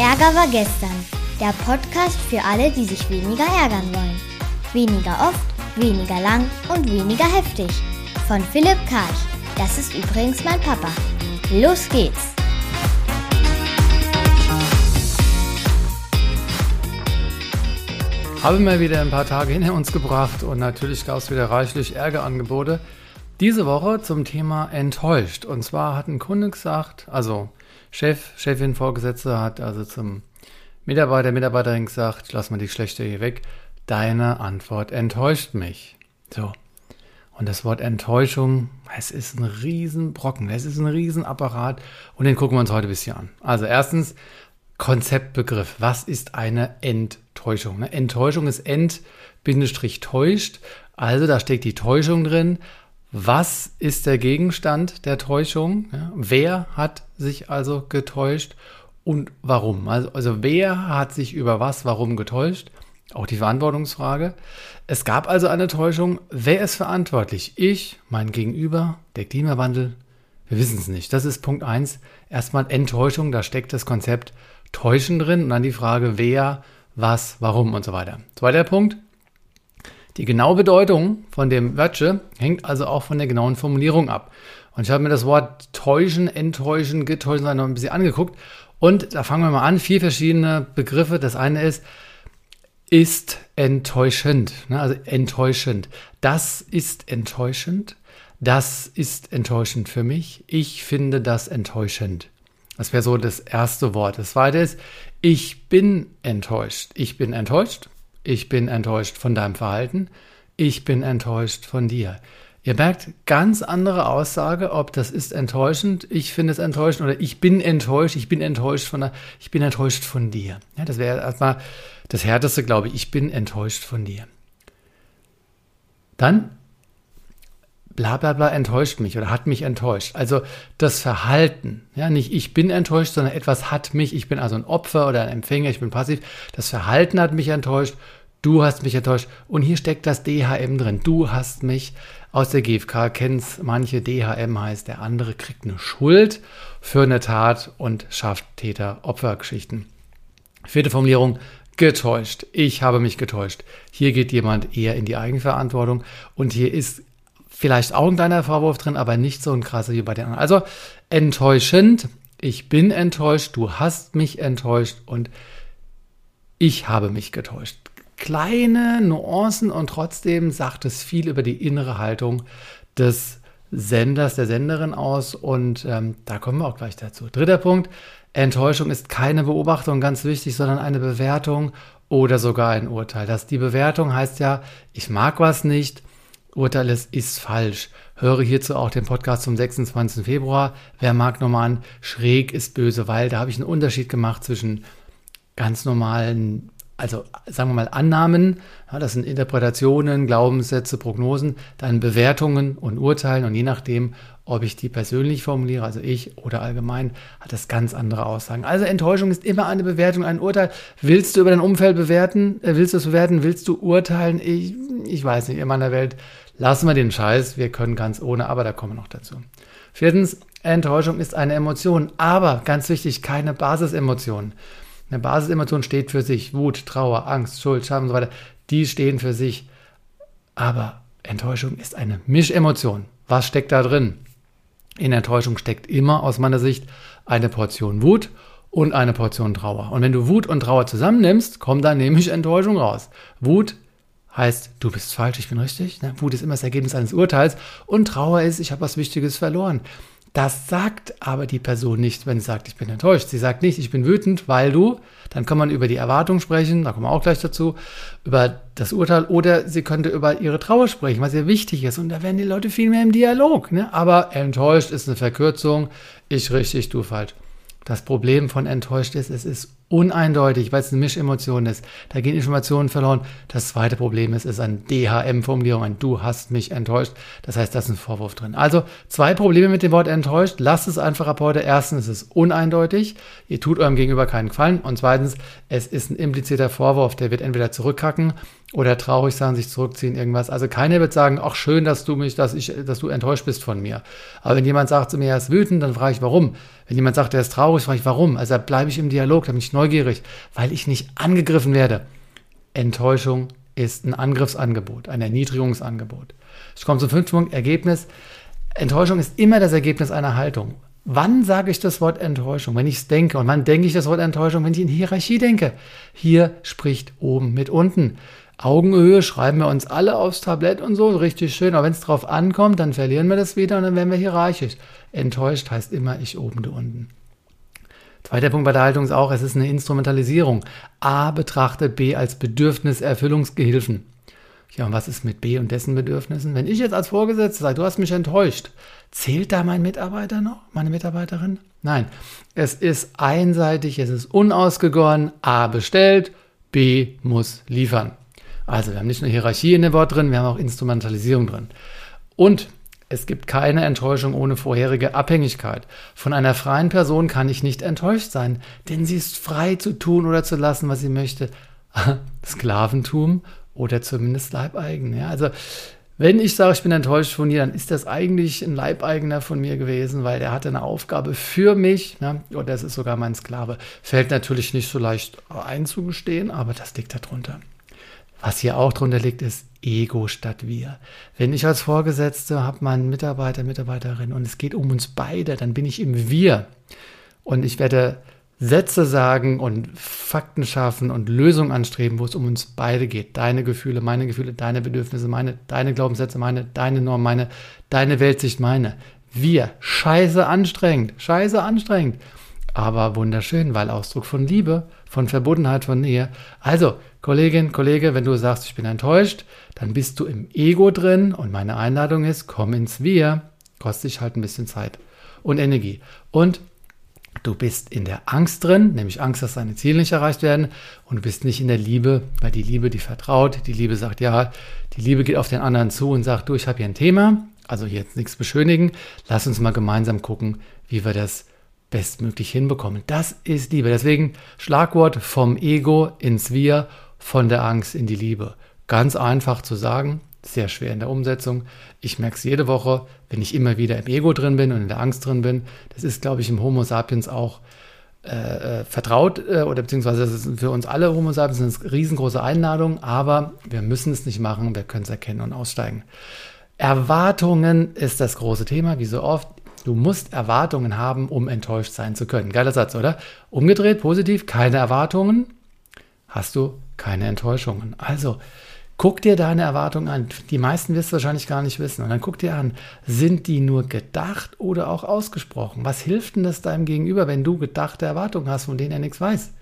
Ärger war gestern. Der Podcast für alle, die sich weniger ärgern wollen. Weniger oft, weniger lang und weniger heftig. Von Philipp Karch. Das ist übrigens mein Papa. Los geht's! Haben wir wieder ein paar Tage hinter uns gebracht und natürlich gab es wieder reichlich Ärgerangebote. Diese Woche zum Thema enttäuscht. Und zwar hat ein Kunde gesagt, also Chef, Chefin, Vorgesetzte hat also zum Mitarbeiter, Mitarbeiterin gesagt, lass mal die Schlechte hier weg. Deine Antwort enttäuscht mich. So. Und das Wort Enttäuschung, es ist ein Riesenbrocken, es ist ein Riesenapparat und den gucken wir uns heute ein bisschen an. Also erstens, Konzeptbegriff. Was ist eine Enttäuschung? Ne, Enttäuschung ist ent-täuscht. Also da steckt die Täuschung drin. Was ist der Gegenstand der Täuschung? Ja, wer hat sich also getäuscht und warum? Also, also wer hat sich über was, warum getäuscht? Auch die Verantwortungsfrage. Es gab also eine Täuschung. Wer ist verantwortlich? Ich, mein Gegenüber, der Klimawandel? Wir wissen es nicht. Das ist Punkt 1. Erstmal Enttäuschung, da steckt das Konzept Täuschen drin und dann die Frage, wer, was, warum und so weiter. Zweiter Punkt, die genaue Bedeutung von dem Wörtchen hängt also auch von der genauen Formulierung ab. Und ich habe mir das Wort täuschen, enttäuschen, getäuschen noch ein bisschen angeguckt. Und da fangen wir mal an. Vier verschiedene Begriffe. Das eine ist, ist enttäuschend. Ne? Also enttäuschend. Das ist enttäuschend. Das ist enttäuschend für mich. Ich finde das enttäuschend. Das wäre so das erste Wort. Das zweite ist, ich bin enttäuscht. Ich bin enttäuscht. Ich bin enttäuscht von deinem Verhalten. Ich bin enttäuscht von dir. Ihr merkt, ganz andere Aussage, ob das ist enttäuschend, ich finde es enttäuschend oder ich bin enttäuscht, ich bin enttäuscht von der, ich bin enttäuscht von dir. Ja, das wäre erstmal das Härteste, glaube ich. Ich bin enttäuscht von dir. Dann bla bla bla enttäuscht mich oder hat mich enttäuscht. Also das Verhalten, ja, nicht ich bin enttäuscht, sondern etwas hat mich, ich bin also ein Opfer oder ein Empfänger, ich bin passiv. Das Verhalten hat mich enttäuscht Du hast mich enttäuscht. Und hier steckt das DHM drin. Du hast mich aus der GfK kennst manche DHM heißt, der andere kriegt eine Schuld für eine Tat und schafft Täter-Opfer-Geschichten. Vierte Formulierung, getäuscht. Ich habe mich getäuscht. Hier geht jemand eher in die Eigenverantwortung und hier ist vielleicht auch ein kleiner Vorwurf drin, aber nicht so ein krasser wie bei den anderen. Also enttäuschend. Ich bin enttäuscht. Du hast mich enttäuscht und ich habe mich getäuscht kleine Nuancen und trotzdem sagt es viel über die innere Haltung des Senders, der Senderin aus und ähm, da kommen wir auch gleich dazu. Dritter Punkt, Enttäuschung ist keine Beobachtung, ganz wichtig, sondern eine Bewertung oder sogar ein Urteil. Das, die Bewertung heißt ja, ich mag was nicht, Urteil ist, ist falsch. Höre hierzu auch den Podcast zum 26. Februar. Wer mag nochmal an, schräg ist böse, weil da habe ich einen Unterschied gemacht zwischen ganz normalen also sagen wir mal Annahmen, ja, das sind Interpretationen, Glaubenssätze, Prognosen, dann Bewertungen und Urteilen und je nachdem, ob ich die persönlich formuliere, also ich oder allgemein, hat das ganz andere Aussagen. Also Enttäuschung ist immer eine Bewertung, ein Urteil. Willst du über dein Umfeld bewerten? Äh, willst du es bewerten? Willst du urteilen? Ich, ich weiß nicht, in meiner Welt lassen wir den Scheiß, wir können ganz ohne, aber da kommen wir noch dazu. Viertens, Enttäuschung ist eine Emotion, aber ganz wichtig, keine Basisemotion. Eine Basisemotion steht für sich. Wut, Trauer, Angst, Schuld, Scham und so weiter. Die stehen für sich. Aber Enttäuschung ist eine Mischemotion. Was steckt da drin? In Enttäuschung steckt immer aus meiner Sicht eine Portion Wut und eine Portion Trauer. Und wenn du Wut und Trauer zusammennimmst, kommt da nämlich Enttäuschung raus. Wut heißt, du bist falsch, ich bin richtig. Ne? Wut ist immer das Ergebnis eines Urteils und Trauer ist, ich habe was Wichtiges verloren. Das sagt aber die Person nicht, wenn sie sagt, ich bin enttäuscht. Sie sagt nicht, ich bin wütend, weil du, dann kann man über die Erwartung sprechen, da kommen wir auch gleich dazu, über das Urteil oder sie könnte über ihre Trauer sprechen, was sehr wichtig ist. Und da werden die Leute viel mehr im Dialog. Ne? Aber enttäuscht ist eine Verkürzung, ich richtig, du falsch. Das Problem von enttäuscht ist, es ist uneindeutig, weil es eine Mischemotion ist. Da gehen Informationen verloren. Das zweite Problem ist, es ist eine DHM-Formulierung, ein Du hast mich enttäuscht. Das heißt, da ist ein Vorwurf drin. Also zwei Probleme mit dem Wort enttäuscht. Lasst es einfach ab heute. Erstens, es ist uneindeutig. Ihr tut eurem Gegenüber keinen Gefallen. Und zweitens, es ist ein impliziter Vorwurf. Der wird entweder zurückkacken oder traurig sein, sich zurückziehen, irgendwas. Also keiner wird sagen, ach schön, dass du mich, dass ich, dass du enttäuscht bist von mir. Aber wenn jemand sagt zu mir, er ist wütend, dann frage ich, warum? Wenn jemand sagt, er ist traurig, frage ich, warum? Also bleibe ich im Dialog, da bin ich neugierig, weil ich nicht angegriffen werde. Enttäuschung ist ein Angriffsangebot, ein Erniedrigungsangebot. Ich komme zum fünften Punkt, Ergebnis. Enttäuschung ist immer das Ergebnis einer Haltung. Wann sage ich das Wort Enttäuschung? Wenn ich es denke. Und wann denke ich das Wort Enttäuschung? Wenn ich in Hierarchie denke. Hier spricht oben mit unten. Augenhöhe schreiben wir uns alle aufs Tablett und so, richtig schön. Aber wenn es drauf ankommt, dann verlieren wir das wieder und dann werden wir hierarchisch. Enttäuscht heißt immer ich oben, du unten. Zweiter Punkt bei der Haltung ist auch, es ist eine Instrumentalisierung. A betrachtet B als Bedürfniserfüllungsgehilfen. Ja, und was ist mit B und dessen Bedürfnissen? Wenn ich jetzt als Vorgesetzter sage, du hast mich enttäuscht, zählt da mein Mitarbeiter noch, meine Mitarbeiterin? Nein, es ist einseitig, es ist unausgegoren, A bestellt, B muss liefern. Also wir haben nicht nur Hierarchie in dem Wort drin, wir haben auch Instrumentalisierung drin. Und es gibt keine Enttäuschung ohne vorherige Abhängigkeit. Von einer freien Person kann ich nicht enttäuscht sein, denn sie ist frei zu tun oder zu lassen, was sie möchte. Sklaventum oder zumindest Leibeigen. Ja? Also wenn ich sage, ich bin enttäuscht von dir, dann ist das eigentlich ein Leibeigener von mir gewesen, weil der hatte eine Aufgabe für mich. Ne? Oder das ist sogar mein Sklave. Fällt natürlich nicht so leicht einzugestehen, aber das liegt darunter. Was hier auch drunter liegt, ist Ego statt wir. Wenn ich als Vorgesetzte habe meinen Mitarbeiter, Mitarbeiterin und es geht um uns beide, dann bin ich im Wir. Und ich werde Sätze sagen und Fakten schaffen und Lösungen anstreben, wo es um uns beide geht. Deine Gefühle, meine Gefühle, deine Bedürfnisse, meine, deine Glaubenssätze, meine, deine Norm, meine, deine Weltsicht, meine. Wir. Scheiße anstrengend. Scheiße anstrengend. Aber wunderschön, weil Ausdruck von Liebe, von Verbundenheit, von Nähe. Also, Kollegin, Kollege, wenn du sagst, ich bin enttäuscht, dann bist du im Ego drin und meine Einladung ist, komm ins Wir. Kostet dich halt ein bisschen Zeit und Energie. Und Du bist in der Angst drin, nämlich Angst, dass deine Ziele nicht erreicht werden. Und du bist nicht in der Liebe, weil die Liebe, die vertraut, die Liebe sagt, ja, die Liebe geht auf den anderen zu und sagt, du, ich habe hier ein Thema, also jetzt nichts beschönigen, lass uns mal gemeinsam gucken, wie wir das bestmöglich hinbekommen. Das ist Liebe. Deswegen Schlagwort vom Ego ins Wir, von der Angst in die Liebe. Ganz einfach zu sagen, sehr schwer in der Umsetzung. Ich merke es jede Woche, wenn ich immer wieder im Ego drin bin und in der Angst drin bin. Das ist, glaube ich, im Homo sapiens auch äh, äh vertraut äh, oder beziehungsweise das ist für uns alle Homo sapiens eine riesengroße Einladung, aber wir müssen es nicht machen, wir können es erkennen und aussteigen. Erwartungen ist das große Thema, wie so oft. Du musst Erwartungen haben, um enttäuscht sein zu können. Geiler Satz, oder? Umgedreht, positiv, keine Erwartungen, hast du keine Enttäuschungen. Also, Guck dir deine Erwartungen an. Die meisten wirst du wahrscheinlich gar nicht wissen. Und dann guck dir an, sind die nur gedacht oder auch ausgesprochen? Was hilft denn das deinem Gegenüber, wenn du gedachte Erwartungen hast, von denen er nichts weiß?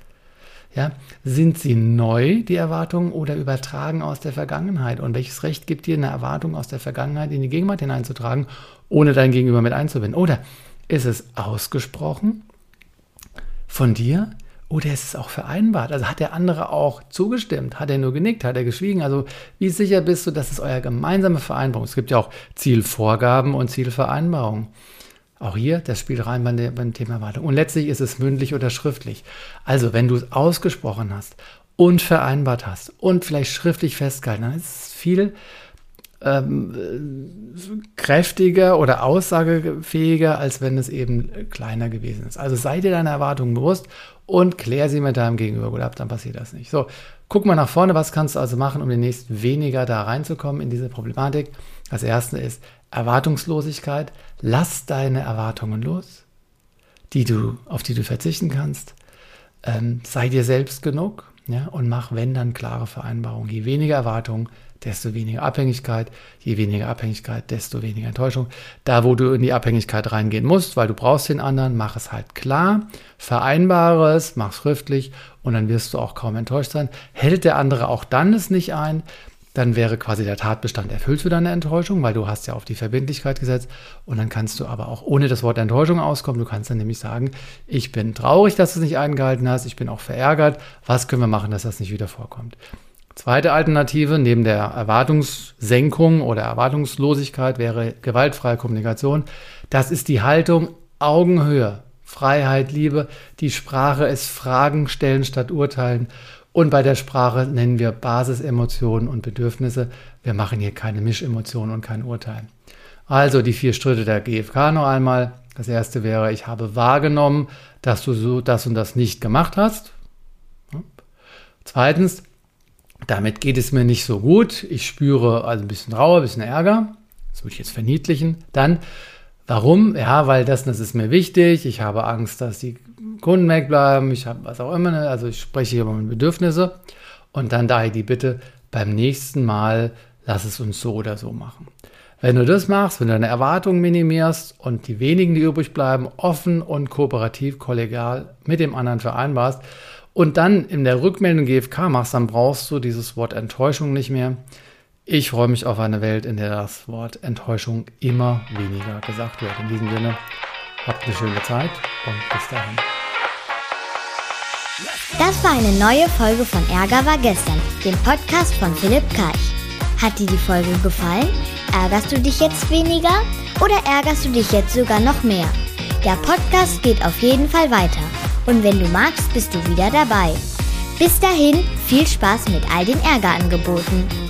Ja, sind sie neu, die Erwartungen, oder übertragen aus der Vergangenheit? Und welches Recht gibt dir eine Erwartung aus der Vergangenheit in die Gegenwart hineinzutragen, ohne dein Gegenüber mit einzubinden? Oder ist es ausgesprochen von dir? Oder ist es auch vereinbart? Also hat der andere auch zugestimmt? Hat er nur genickt? Hat er geschwiegen? Also wie sicher bist du, dass es euer gemeinsame Vereinbarung ist? Es gibt ja auch Zielvorgaben und Zielvereinbarungen. Auch hier, das spielt rein beim, Thema Erwartung. Und letztlich ist es mündlich oder schriftlich. Also wenn du es ausgesprochen hast und vereinbart hast und vielleicht schriftlich festgehalten, dann ist es viel ähm, kräftiger oder aussagefähiger, als wenn es eben kleiner gewesen ist. Also sei dir deine Erwartungen bewusst und klär sie mit deinem Gegenüber gut ab, dann passiert das nicht. So, guck mal nach vorne, was kannst du also machen, um demnächst weniger da reinzukommen in diese Problematik. Das erste ist Erwartungslosigkeit. Lass deine Erwartungen los, die du, auf die du verzichten kannst. Ähm, sei dir selbst genug ja, und mach, wenn dann, klare Vereinbarungen. Je weniger Erwartungen, desto weniger Abhängigkeit. Je weniger Abhängigkeit, desto weniger Enttäuschung. Da, wo du in die Abhängigkeit reingehen musst, weil du brauchst den anderen, mach es halt klar, vereinbare es, mach es schriftlich und dann wirst du auch kaum enttäuscht sein. Hält der andere auch dann es nicht ein, dann wäre quasi der Tatbestand erfüllt für deine Enttäuschung, weil du hast ja auf die Verbindlichkeit gesetzt und dann kannst du aber auch ohne das Wort Enttäuschung auskommen. Du kannst dann nämlich sagen, ich bin traurig, dass du es nicht eingehalten hast, ich bin auch verärgert, was können wir machen, dass das nicht wieder vorkommt. Zweite Alternative neben der Erwartungssenkung oder Erwartungslosigkeit wäre gewaltfreie Kommunikation. Das ist die Haltung Augenhöhe, Freiheit, Liebe. Die Sprache ist Fragen stellen statt urteilen. Und bei der Sprache nennen wir Basisemotionen und Bedürfnisse. Wir machen hier keine Mischemotionen und kein Urteil. Also die vier Schritte der GfK noch einmal. Das erste wäre, ich habe wahrgenommen, dass du so das und das nicht gemacht hast. Zweitens, damit geht es mir nicht so gut. Ich spüre also ein bisschen Trauer, ein bisschen Ärger. Das würde ich jetzt verniedlichen. Dann, warum? Ja, weil das, das ist mir wichtig. Ich habe Angst, dass die Kunden wegbleiben. Ich habe was auch immer. Ne? Also ich spreche hier über meine Bedürfnisse. Und dann daher die Bitte, beim nächsten Mal lass es uns so oder so machen. Wenn du das machst, wenn du deine Erwartungen minimierst und die wenigen, die übrig bleiben, offen und kooperativ, kollegial mit dem anderen vereinbarst und dann in der Rückmeldung GFK machst, dann brauchst du dieses Wort Enttäuschung nicht mehr. Ich freue mich auf eine Welt, in der das Wort Enttäuschung immer weniger gesagt wird. In diesem Sinne, habt eine schöne Zeit und bis dahin. Das war eine neue Folge von Ärger war gestern, dem Podcast von Philipp Karch. Hat dir die Folge gefallen? Ärgerst du dich jetzt weniger oder ärgerst du dich jetzt sogar noch mehr? Der Podcast geht auf jeden Fall weiter. Und wenn du magst, bist du wieder dabei. Bis dahin, viel Spaß mit all den Ärgerangeboten.